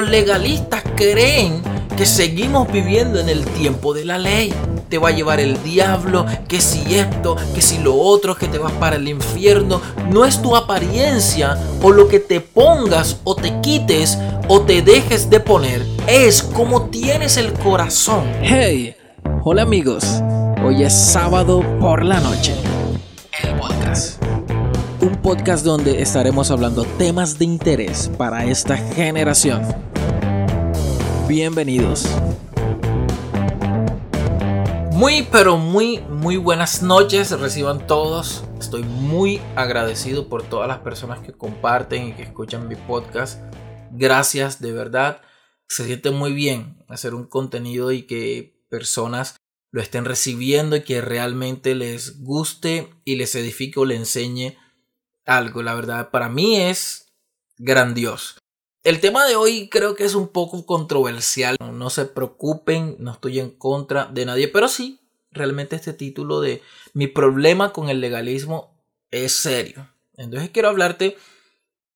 los legalistas creen que seguimos viviendo en el tiempo de la ley. Te va a llevar el diablo, que si esto, que si lo otro, que te vas para el infierno. No es tu apariencia o lo que te pongas o te quites o te dejes de poner. Es como tienes el corazón. Hey, hola amigos. Hoy es sábado por la noche. Un podcast donde estaremos hablando temas de interés para esta generación. Bienvenidos. Muy, pero muy, muy buenas noches. Reciban todos. Estoy muy agradecido por todas las personas que comparten y que escuchan mi podcast. Gracias, de verdad. Se siente muy bien hacer un contenido y que personas lo estén recibiendo y que realmente les guste y les edifique o le enseñe algo. La verdad, para mí es grandioso. El tema de hoy creo que es un poco controversial. No se preocupen, no estoy en contra de nadie, pero sí, realmente este título de mi problema con el legalismo es serio. Entonces quiero hablarte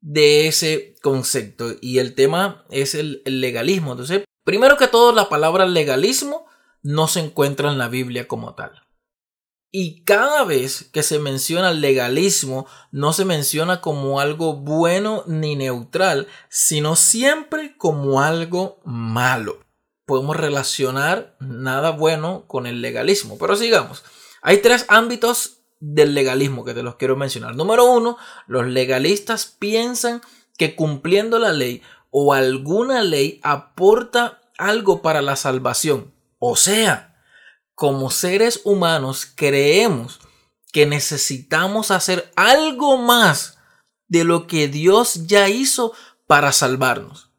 de ese concepto y el tema es el, legalismo. Entonces, primero que todo, la palabra legalismo no se encuentra en la Biblia como tal. Y cada vez que se menciona legalismo, no se menciona como algo bueno ni neutral, sino siempre como algo malo. Podemos relacionar nada bueno con el legalismo. Pero sigamos. Hay tres ámbitos del legalismo que te los quiero mencionar. Número uno, los legalistas piensan que cumpliendo la ley o alguna ley aporta algo para la salvación. O sea, como seres humanos creemos que necesitamos hacer algo más de lo que Dios ya hizo para salvarnos.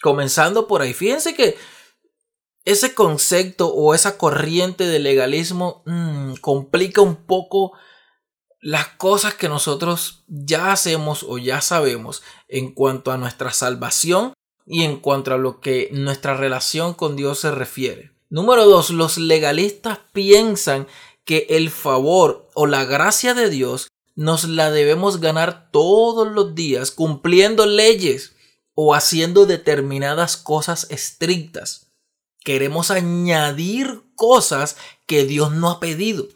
Comenzando por ahí, fíjense que ese concepto o esa corriente de legalismo mm, complica un poco las cosas que nosotros ya hacemos o ya sabemos en cuanto a nuestra salvación y en cuanto a lo que nuestra relación con Dios se refiere. Número dos, los legalistas piensan que el favor o la gracia de Dios nos la debemos ganar todos los días cumpliendo leyes o haciendo determinadas cosas estrictas. Queremos añadir cosas que Dios no ha pedido.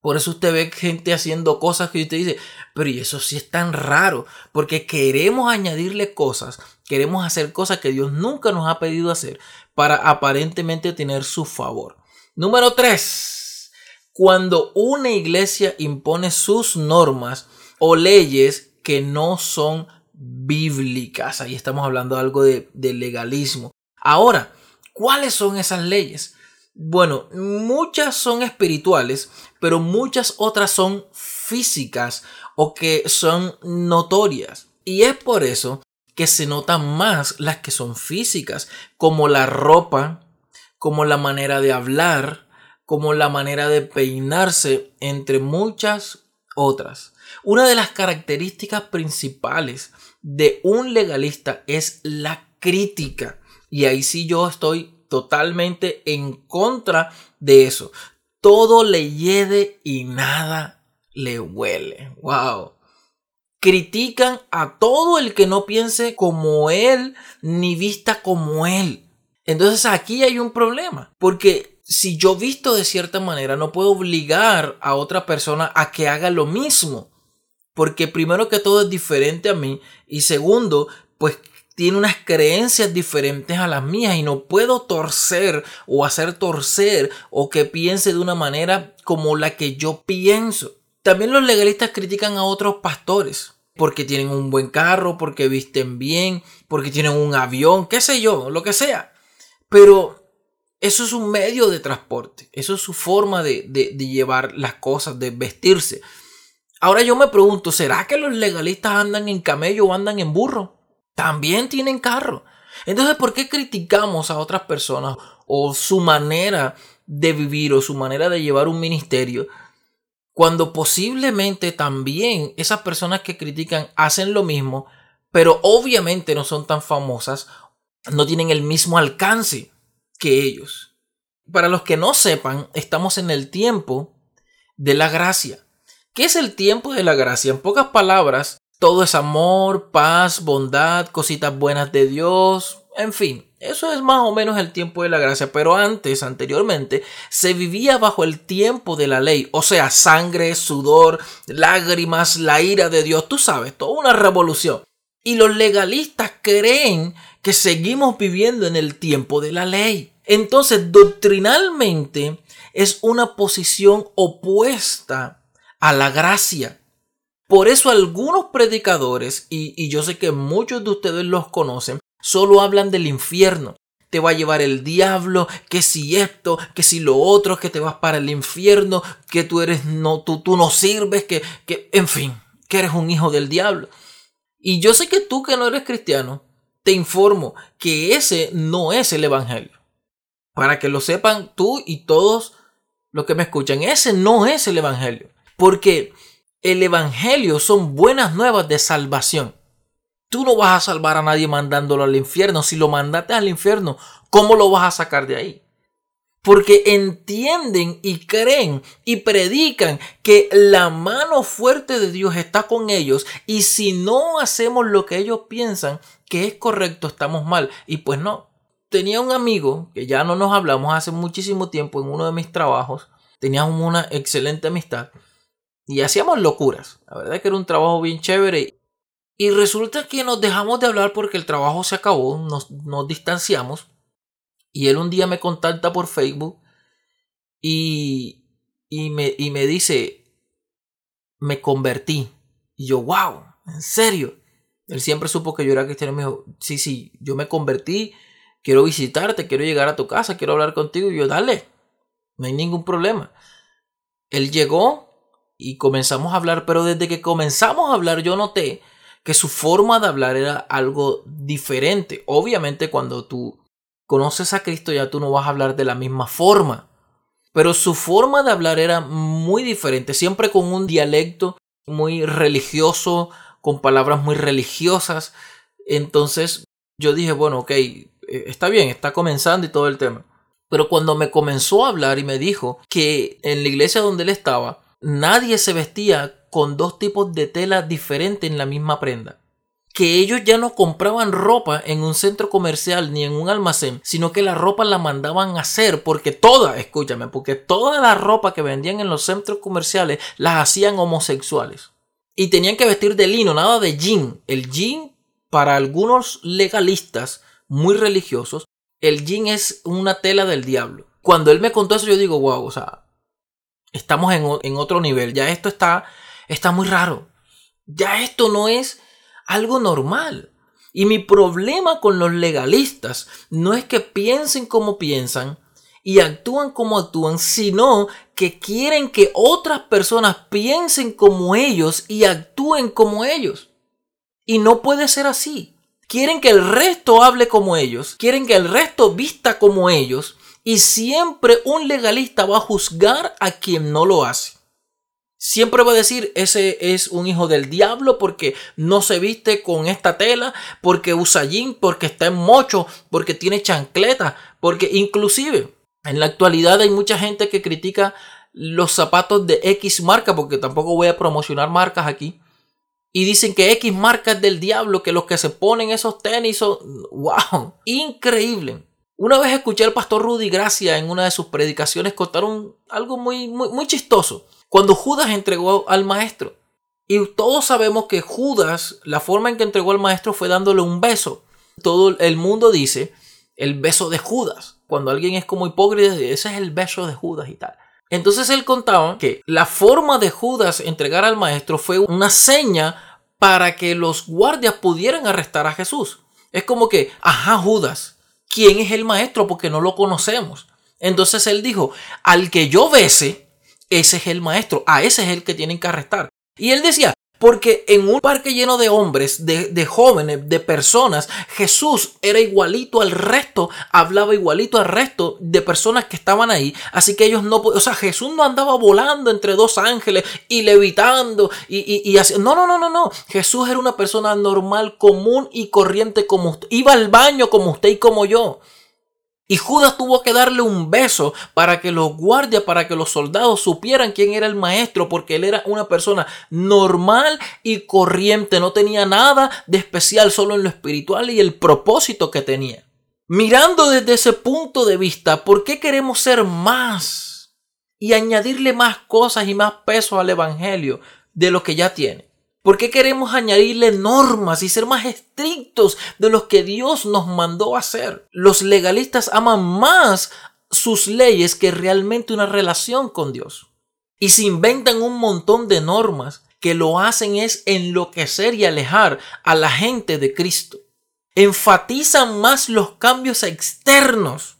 Por eso usted ve gente haciendo cosas que usted dice, pero y eso sí es tan raro, porque queremos añadirle cosas, queremos hacer cosas que Dios nunca nos ha pedido hacer para aparentemente tener su favor. Número 3. Cuando una iglesia impone sus normas o leyes que no son bíblicas, ahí estamos hablando algo de, de legalismo. Ahora, ¿cuáles son esas leyes? Bueno, muchas son espirituales, pero muchas otras son físicas o que son notorias. Y es por eso que se notan más las que son físicas, como la ropa, como la manera de hablar, como la manera de peinarse, entre muchas otras. Una de las características principales de un legalista es la crítica. Y ahí sí yo estoy totalmente en contra de eso. Todo le hiede y nada le huele. Wow. Critican a todo el que no piense como él ni vista como él. Entonces aquí hay un problema, porque si yo visto de cierta manera, no puedo obligar a otra persona a que haga lo mismo. Porque primero que todo es diferente a mí y segundo, pues tiene unas creencias diferentes a las mías y no puedo torcer o hacer torcer o que piense de una manera como la que yo pienso. También los legalistas critican a otros pastores porque tienen un buen carro, porque visten bien, porque tienen un avión, qué sé yo, lo que sea. Pero eso es un medio de transporte, eso es su forma de, llevar las cosas, de vestirse. Ahora yo me pregunto, ¿será que los legalistas andan en camello o andan en burro? también tienen carro. Entonces, ¿por qué criticamos a otras personas o su manera de vivir o su manera de llevar un ministerio? Cuando posiblemente también esas personas que critican hacen lo mismo, pero obviamente no son tan famosas, no tienen el mismo alcance que ellos. Para los que no sepan, estamos en el tiempo de la gracia. ¿Qué es el tiempo de la gracia? En pocas palabras, todo es amor, paz, bondad, cositas buenas de Dios, en fin. Eso es más o menos el tiempo de la gracia, pero antes, anteriormente, se vivía bajo el tiempo de la ley, o sea, sangre, sudor, lágrimas, la ira de Dios, tú sabes, toda una revolución. Y los legalistas creen que seguimos viviendo en el tiempo de la ley. Entonces, doctrinalmente, es una posición opuesta a la gracia. Por eso algunos predicadores, y, y yo sé que muchos de ustedes los conocen, Solo hablan del infierno. Te va a llevar el diablo, que si esto, que si lo otro, que te vas para el infierno, que tú eres no, tú, tú no sirves, que, que, en fin, que eres un hijo del diablo. Y yo sé que tú que no eres cristiano, te informo que ese no es el evangelio. Para que lo sepan tú y todos los que me escuchan, ese no es el evangelio. Porque el evangelio son buenas nuevas de salvación. Tú no vas a salvar a nadie mandándolo al infierno. Si lo mandaste al infierno, ¿cómo lo vas a sacar de ahí? Porque entienden y creen y predican que la mano fuerte de Dios está con ellos y si no hacemos lo que ellos piensan que es correcto, estamos mal. Y pues no. Tenía un amigo que ya no nos hablamos hace muchísimo tiempo en uno de mis trabajos. Teníamos una excelente amistad y hacíamos locuras. La verdad es que era un trabajo bien chévere y resulta que nos dejamos de hablar porque el trabajo se acabó, nos, distanciamos. Y él un día me contacta por Facebook y, y, me, y me dice, me convertí. Y yo, wow, en serio. Él siempre supo que yo era cristiano y me dijo, sí, sí, yo me convertí, quiero visitarte, quiero llegar a tu casa, quiero hablar contigo. Y yo, dale, no hay ningún problema. Él llegó y comenzamos a hablar, pero desde que comenzamos a hablar yo noté que su forma de hablar era algo diferente. Obviamente cuando tú conoces a Cristo ya tú no vas a hablar de la misma forma. Pero su forma de hablar era muy diferente, siempre con un dialecto muy religioso, con palabras muy religiosas. Entonces yo dije, bueno, ok, eh, está bien, está comenzando y todo el tema. Pero cuando me comenzó a hablar y me dijo que en la iglesia donde él estaba, nadie se vestía con dos tipos de tela diferentes en la misma prenda. Que ellos ya no compraban ropa en un centro comercial ni en un almacén, sino que la ropa la mandaban a hacer porque toda, escúchame, porque toda la ropa que vendían en los centros comerciales las hacían homosexuales. Y tenían que vestir de lino, nada de jean. El jean, para algunos legalistas muy religiosos, el jean es una tela del diablo. Cuando él me contó eso, yo digo, wow, o sea, estamos en, en otro nivel. Ya esto está está muy raro. Ya esto no es algo normal. Y mi problema con los legalistas no es que piensen como piensan y actúan como actúan, sino que quieren que otras personas piensen como ellos y actúen como ellos. Y no puede ser así. Quieren que el resto hable como ellos, quieren que el resto vista como ellos, y siempre un legalista va a juzgar a quien no lo hace. Siempre va a decir, ese es un hijo del diablo porque no se viste con esta tela, porque usa jean, porque está en mocho, porque tiene chancleta, porque inclusive en la actualidad hay mucha gente que critica los zapatos de X marca, porque tampoco voy a promocionar marcas aquí. Y dicen que X marca es del diablo, que los que se ponen esos tenis son... ¡Wow! Increíble. Una vez escuché al pastor Rudy Gracia en una de sus predicaciones contar algo muy, muy, muy chistoso cuando Judas entregó al maestro. Y todos sabemos que Judas, la forma en que entregó al maestro fue dándole un beso. Todo el mundo dice el beso de Judas. Cuando alguien es como hipócrita, ese es el beso de Judas y tal. Entonces él contaba que la forma de Judas entregar al maestro fue una seña para que los guardias pudieran arrestar a Jesús. Es como que, ajá, Judas, ¿quién es el maestro? Porque no lo conocemos. Entonces él dijo, al que yo bese, ese es el maestro, a ese es el que tienen que arrestar. Y él decía, porque en un parque lleno de hombres, de, jóvenes, de personas, Jesús era igualito al resto, hablaba igualito al resto de personas que estaban ahí. Así que ellos no, o sea, Jesús no andaba volando entre dos ángeles y levitando y, y, y así. No, no, no, no, no. Jesús era una persona normal, común y corriente como usted. Iba al baño como usted y como yo. Y Judas tuvo que darle un beso para que los guardias, para que los soldados supieran quién era el maestro, porque él era una persona normal y corriente, no tenía nada de especial, solo en lo espiritual y el propósito que tenía. Mirando desde ese punto de vista, ¿por qué queremos ser más y añadirle más cosas y más peso al Evangelio de lo que ya tiene? ¿Por qué queremos añadirle normas y ser más estrictos de los que Dios nos mandó hacer? Los legalistas aman más sus leyes que realmente una relación con Dios. Y se inventan un montón de normas que lo hacen es enloquecer y alejar a la gente de Cristo. Enfatizan más los cambios externos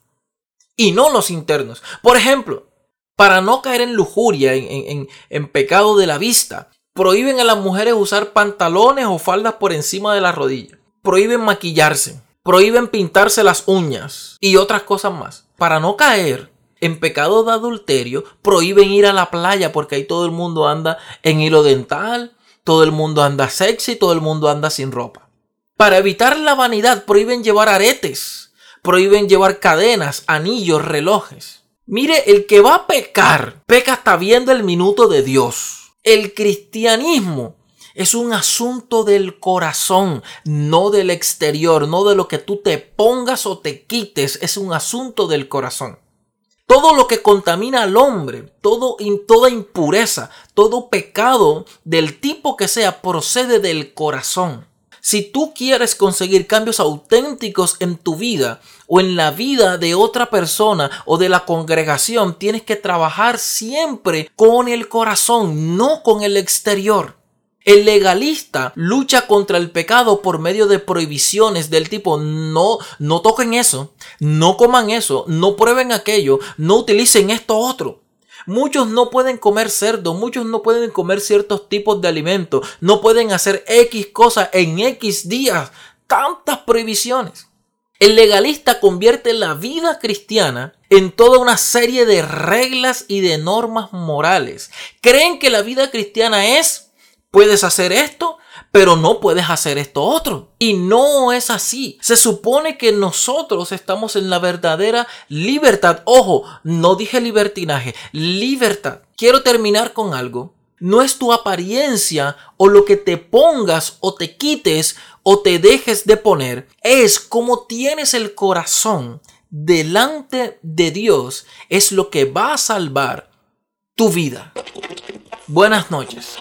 y no los internos. Por ejemplo, para no caer en lujuria, en, en pecado de la vista, Prohíben a las mujeres usar pantalones o faldas por encima de la rodilla. Prohíben maquillarse. Prohíben pintarse las uñas y otras cosas más. Para no caer en pecado de adulterio, prohíben ir a la playa porque ahí todo el mundo anda en hilo dental, todo el mundo anda sexy, todo el mundo anda sin ropa. Para evitar la vanidad, prohíben llevar aretes, prohíben llevar cadenas, anillos, relojes. Mire, el que va a pecar, peca hasta viendo el minuto de Dios. El cristianismo es un asunto del corazón, no del exterior, no de lo que tú te pongas o te quites, es un asunto del corazón. Todo lo que contamina al hombre, todo, toda impureza, todo pecado del tipo que sea, procede del corazón. Si tú quieres conseguir cambios auténticos en tu vida o en la vida de otra persona o de la congregación, tienes que trabajar siempre con el corazón, no con el exterior. El legalista lucha contra el pecado por medio de prohibiciones del tipo no, no toquen eso, no coman eso, no prueben aquello, no utilicen esto otro. Muchos no pueden comer cerdo, muchos no pueden comer ciertos tipos de alimentos, no pueden hacer X cosas en X días. Tantas prohibiciones. El legalista convierte la vida cristiana en toda una serie de reglas y de normas morales. Creen que la vida cristiana es, puedes hacer esto, pero no puedes hacer esto otro. Y no es así. Se supone que nosotros estamos en la verdadera libertad. Ojo, no dije libertinaje, libertad. Quiero terminar con algo. No es tu apariencia o lo que te pongas o te quites o te dejes de poner. Es como tienes el corazón delante de Dios. Es lo que va a salvar tu vida. Buenas noches.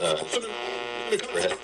uh, go ahead.